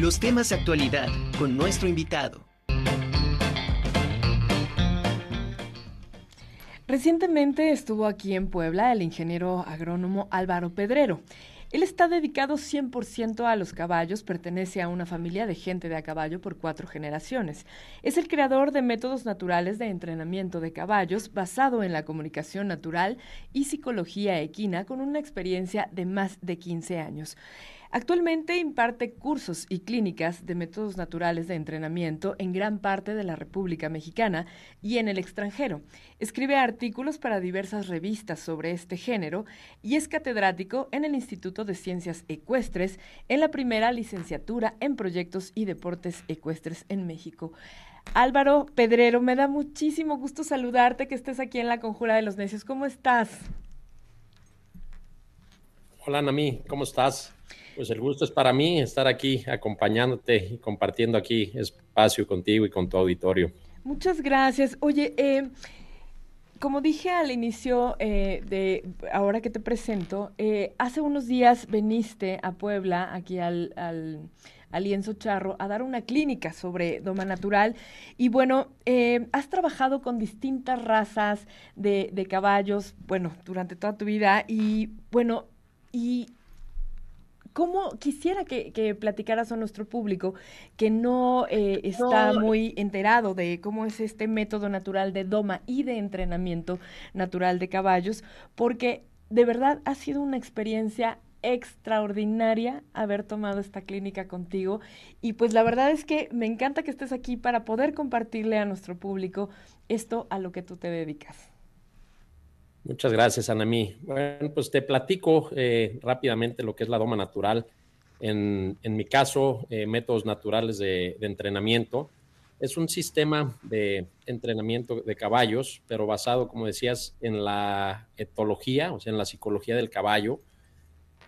Los temas de actualidad con nuestro invitado. Recientemente estuvo aquí en Puebla el ingeniero agrónomo Álvaro Pedrero. Él está dedicado 100% a los caballos, pertenece a una familia de gente de a caballo por cuatro generaciones. Es el creador de métodos naturales de entrenamiento de caballos basado en la comunicación natural y psicología equina con una experiencia de más de 15 años. Actualmente imparte cursos y clínicas de métodos naturales de entrenamiento en gran parte de la República Mexicana y en el extranjero. Escribe artículos para diversas revistas sobre este género y es catedrático en el Instituto de Ciencias Ecuestres en la primera licenciatura en proyectos y deportes ecuestres en México. Álvaro Pedrero, me da muchísimo gusto saludarte, que estés aquí en la Conjura de los Necios. ¿Cómo estás? Hola, Nami, ¿cómo estás? Pues el gusto es para mí estar aquí acompañándote y compartiendo aquí espacio contigo y con tu auditorio. Muchas gracias. Oye, eh, como dije al inicio eh, de ahora que te presento, eh, hace unos días veniste a Puebla, aquí al, al, Lienzo Charro, a dar una clínica sobre doma natural. Y bueno, has trabajado con distintas razas de, de caballos, bueno, durante toda tu vida. Y bueno, y ¿Cómo quisiera que, platicaras a nuestro público que no eh, está muy enterado de cómo es este método natural de doma y de entrenamiento natural de caballos? Porque de verdad ha sido una experiencia extraordinaria haber tomado esta clínica contigo y pues la verdad es que me encanta que estés aquí para poder compartirle a nuestro público esto a lo que tú te dedicas. Muchas gracias, Anamí. Bueno, pues te platico eh, rápidamente lo que es la doma natural. En, mi caso, eh, métodos naturales de, entrenamiento. Es un sistema de entrenamiento de caballos, pero basado, como decías, en la etología, o sea, en la psicología del caballo,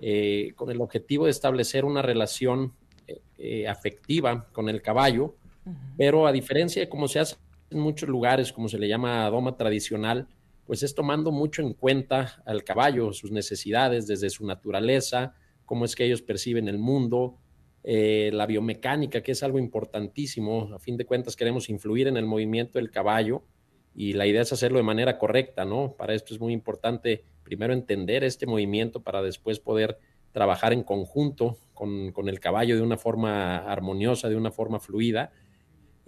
eh, con el objetivo de establecer una relación afectiva con el caballo, pero a diferencia de cómo se hace en muchos lugares, como se le llama doma tradicional, pues es tomando mucho en cuenta al caballo, sus necesidades desde su naturaleza, cómo es que ellos perciben el mundo, eh, la biomecánica, que es algo importantísimo. A fin de cuentas queremos influir en el movimiento del caballo y la idea es hacerlo de manera correcta, ¿no? Para esto es muy importante primero entender este movimiento para después poder trabajar en conjunto con, con el caballo de una forma armoniosa, de una forma fluida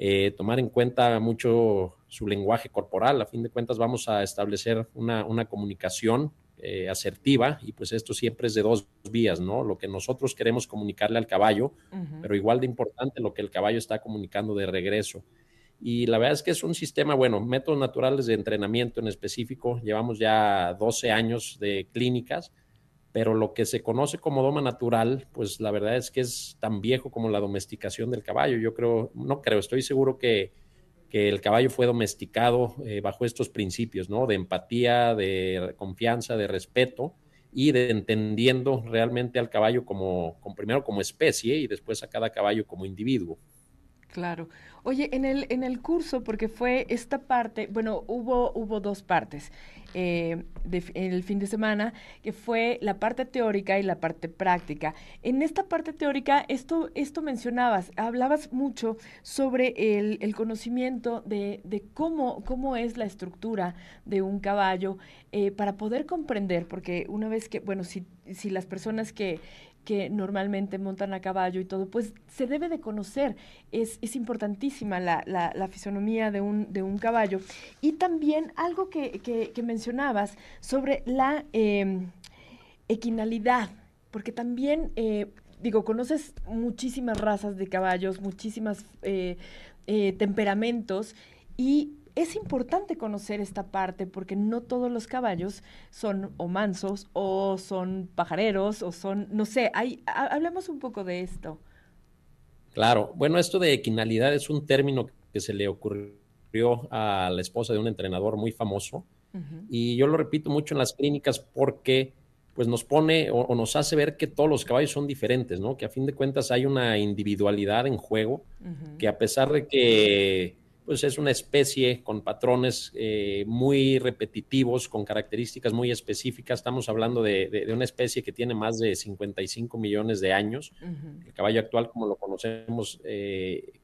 eh, tomar en cuenta mucho su lenguaje corporal. A fin de cuentas vamos a establecer una, comunicación eh, asertiva y pues esto siempre es de dos vías, ¿no? Lo que nosotros queremos comunicarle al caballo, pero igual de importante lo que el caballo está comunicando de regreso. Y la verdad es que es un sistema, bueno, métodos naturales de entrenamiento en específico. Llevamos ya 12 años de clínicas pero lo que se conoce como doma natural, pues la verdad es que es tan viejo como la domesticación del caballo. Yo creo, no creo, estoy seguro que, el caballo fue domesticado eh, bajo estos principios, ¿no? De empatía, de confianza, de respeto y de entendiendo realmente al caballo como primero como especie y después a cada caballo como individuo. Claro. Oye, en el, en el curso, porque fue esta parte, bueno, hubo, hubo dos partes eh, en el fin de semana, que fue la parte teórica y la parte práctica. En esta parte teórica, esto, esto mencionabas, hablabas mucho sobre el, el conocimiento de, de, cómo, cómo es la estructura de un caballo eh, para poder comprender, porque una vez que, bueno, si, si las personas que que normalmente montan a caballo y todo, pues se debe de conocer. Es, es importantísima la, la, fisonomía de un, de un caballo. Y también algo que, que, mencionabas sobre la em, equinalidad, porque también, eh, digo, conoces muchísimas razas de caballos, muchísimas eh, eh, temperamentos y es importante conocer esta parte porque no todos los caballos son o mansos o son pajareros o son, no sé, hay, hablemos un poco de esto. Claro, bueno, esto de equinalidad es un término que se le ocurrió a la esposa de un entrenador muy famoso y yo lo repito mucho en las clínicas porque pues nos pone o, nos hace ver que todos los caballos son diferentes, ¿no? Que a fin de cuentas hay una individualidad en juego, que a pesar de que pues es una especie con patrones eh, muy repetitivos, con características muy específicas. Estamos hablando de, una especie que tiene más de 55 millones de años. El caballo actual, como lo conocemos, eh,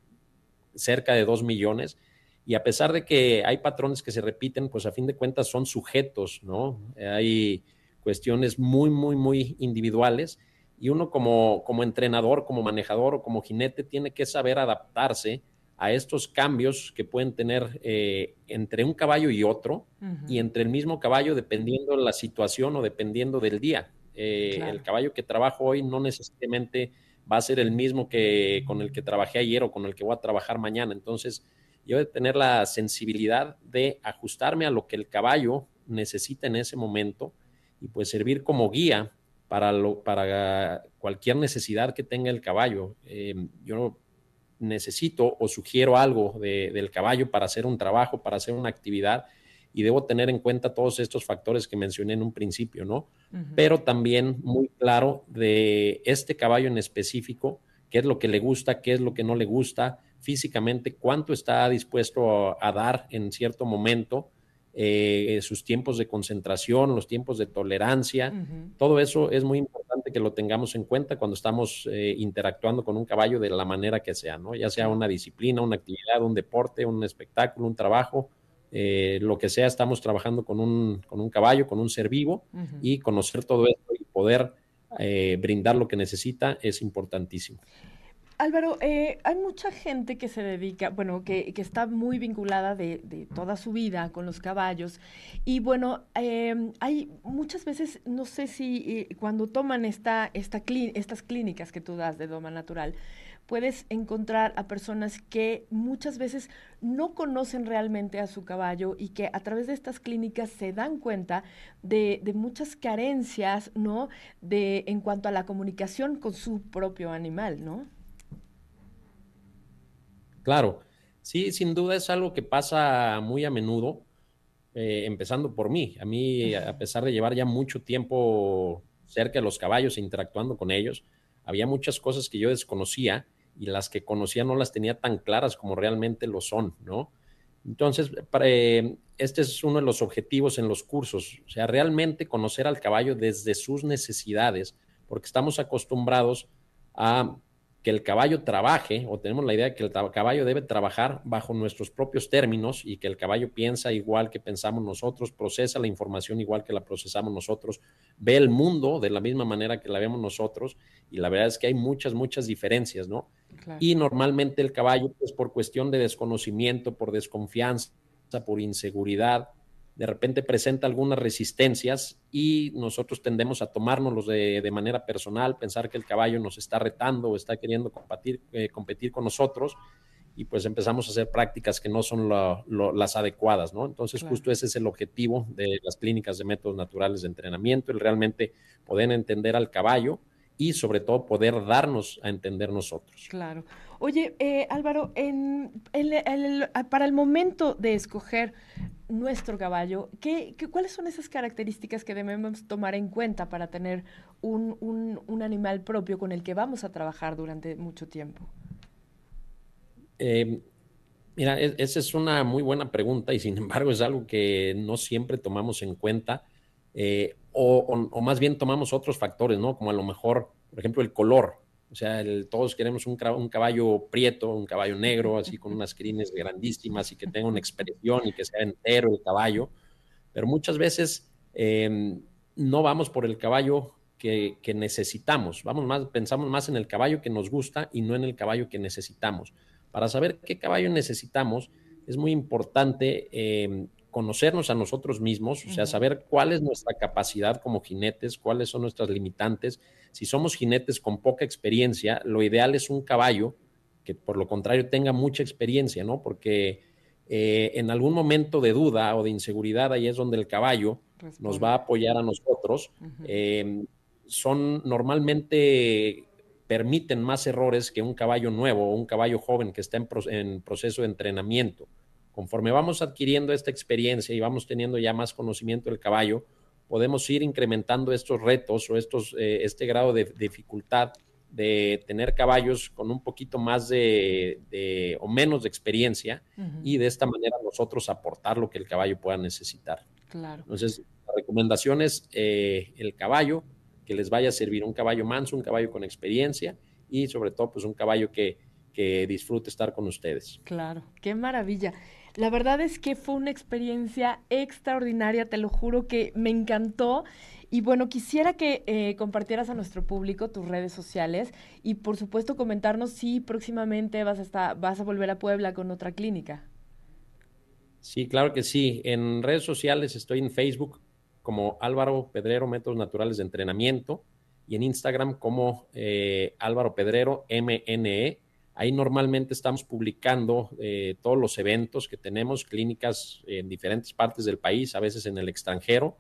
cerca de 2 millones. Y a pesar de que hay patrones que se repiten, pues a fin de cuentas son sujetos, ¿no? Hay cuestiones muy, muy, muy individuales y uno como, como entrenador, como manejador o como jinete tiene que saber adaptarse a estos cambios que pueden tener eh, entre un caballo y otro y entre el mismo caballo dependiendo de la situación o dependiendo del día. Eh, el caballo que trabajo hoy no necesariamente va a ser el mismo que con el que trabajé ayer o con el que voy a trabajar mañana. Entonces, yo de tener la sensibilidad de ajustarme a lo que el caballo necesita en ese momento y pues servir como guía para, lo, para cualquier necesidad que tenga el caballo. Eh, yo necesito o sugiero algo del caballo para hacer un trabajo, para hacer una actividad, y debo tener en cuenta todos estos factores que mencioné en un principio, ¿no? Pero también muy claro de este caballo en específico, qué es lo que le gusta, qué es lo que no le gusta físicamente, cuánto está dispuesto a dar en cierto momento, eh, sus tiempos de concentración, los tiempos de tolerancia, todo eso es muy importante que lo tengamos en cuenta cuando estamos eh, interactuando con un caballo de la manera que sea, ¿no? Ya sea una disciplina, una actividad, un deporte, un espectáculo, un trabajo, eh, lo que sea, estamos trabajando con un, con un caballo, con un ser vivo y conocer todo esto y poder brindar lo que necesita es importantísimo. Álvaro, eh, hay mucha gente que se dedica, bueno, que, está muy vinculada de, toda su vida con los caballos. Y bueno, em, hay muchas veces, no sé si eh, cuando toman esta, esta estas clínicas que tú das de Doma Natural, puedes encontrar a personas que muchas veces no conocen realmente a su caballo y que a través de estas clínicas se dan cuenta de, de muchas carencias, ¿no? De, en cuanto a la comunicación con su propio animal, ¿no? Claro, sí, sin duda es algo que pasa muy a menudo, eh, empezando por mí. A mí, a pesar de llevar ya mucho tiempo cerca de los caballos e interactuando con ellos, había muchas cosas que yo desconocía y las que conocía no las tenía tan claras como realmente lo son, ¿no? Entonces, eh, este es uno de los objetivos en los cursos, o sea, realmente conocer al caballo desde sus necesidades, porque estamos acostumbrados a que el caballo trabaje, o tenemos la idea de que el caballo debe trabajar bajo nuestros propios términos y que el caballo piensa igual que pensamos nosotros, procesa la información igual que la procesamos nosotros, ve el mundo de la misma manera que la vemos nosotros, y la verdad es que hay muchas, muchas diferencias, ¿no? Y normalmente el caballo, pues por cuestión de desconocimiento, por desconfianza, por inseguridad, de repente presenta algunas resistencias y nosotros tendemos a tomárnoslos de, de manera personal, pensar que el caballo nos está retando o está queriendo competir, eh, competir con nosotros y pues empezamos a hacer prácticas que no son las adecuadas, ¿no? Entonces justo ese es el objetivo de las clínicas de métodos naturales de entrenamiento, el realmente poder entender al caballo y sobre todo poder darnos a entender nosotros. Claro. Oye, eh, Álvaro, en, para el momento de escoger nuestro caballo, ¿qué, cuáles son esas características que debemos tomar en cuenta para tener un, animal propio con el que vamos a trabajar durante mucho tiempo? Em, mira, e, esa es una muy buena pregunta y sin embargo es algo que no siempre tomamos en cuenta eh, o, o, más bien tomamos otros factores, ¿no? Como a lo mejor, por ejemplo, el color. O sea, todos queremos un, caballo prieto, un caballo negro, así con unas crines grandísimas y que tenga una expresión y que sea entero el caballo. Pero muchas veces em, no vamos por el caballo que, necesitamos. Vamos más, pensamos más en el caballo que nos gusta y no en el caballo que necesitamos. Para saber qué caballo necesitamos, es muy importante em, conocernos a nosotros mismos, o sea, saber cuál es nuestra capacidad como jinetes, cuáles son nuestras limitantes. Si somos jinetes con poca experiencia, lo ideal es un caballo que por lo contrario tenga mucha experiencia, ¿no? Porque eh, en algún momento de duda o de inseguridad, ahí es donde el caballo nos va a apoyar a nosotros. Em, son normalmente permiten más errores que un caballo nuevo o un caballo joven que está en proceso de entrenamiento. Conforme vamos adquiriendo esta experiencia y vamos teniendo ya más conocimiento del caballo, podemos ir incrementando estos retos o estos, eh, este grado de, dificultad de tener caballos con un poquito más de, o menos de experiencia y de esta manera nosotros aportar lo que el caballo pueda necesitar. Claro. Entonces, la recomendación es eh, el caballo, que les vaya a servir un caballo manso, un caballo con experiencia y sobre todo pues un caballo que, que disfrute estar con ustedes. Claro, qué maravilla. La verdad es que fue una experiencia extraordinaria, te lo juro que me encantó. Y bueno, quisiera que eh, compartieras a nuestro público tus redes sociales y por supuesto comentarnos si próximamente vas a, estar, vas a volver a Puebla con otra clínica. Sí, claro que sí. En redes sociales estoy en Facebook como Álvaro Pedrero Métodos Naturales de Entrenamiento y en Instagram como eh, Álvaro Pedrero MNE. Ahí normalmente estamos publicando eh, todos los eventos que tenemos, clínicas en diferentes partes del país, a veces en el extranjero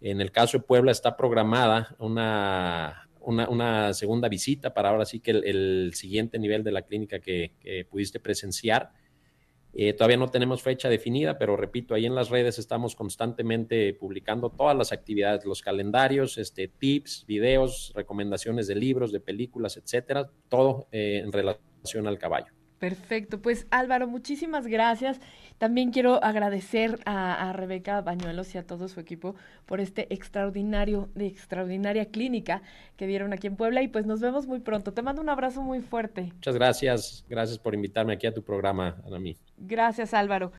en el caso de Puebla está programada una, una, segunda visita para ahora sí que el, siguiente nivel de la clínica que, pudiste presenciar. Eh, todavía no tenemos fecha definida, pero repito, ahí en las redes estamos constantemente publicando todas las actividades, los calendarios, este, tips, videos, recomendaciones de libros, de películas, etcétera, todo eh, en relación al caballo. Perfecto, pues Álvaro, muchísimas gracias. También quiero agradecer a, Rebeca Bañuelos y a todo su equipo por este extraordinario, de extraordinaria clínica que dieron aquí en Puebla y pues nos vemos muy pronto. Te mando un abrazo muy fuerte. Muchas gracias, gracias por invitarme aquí a tu programa. Gracias Álvaro.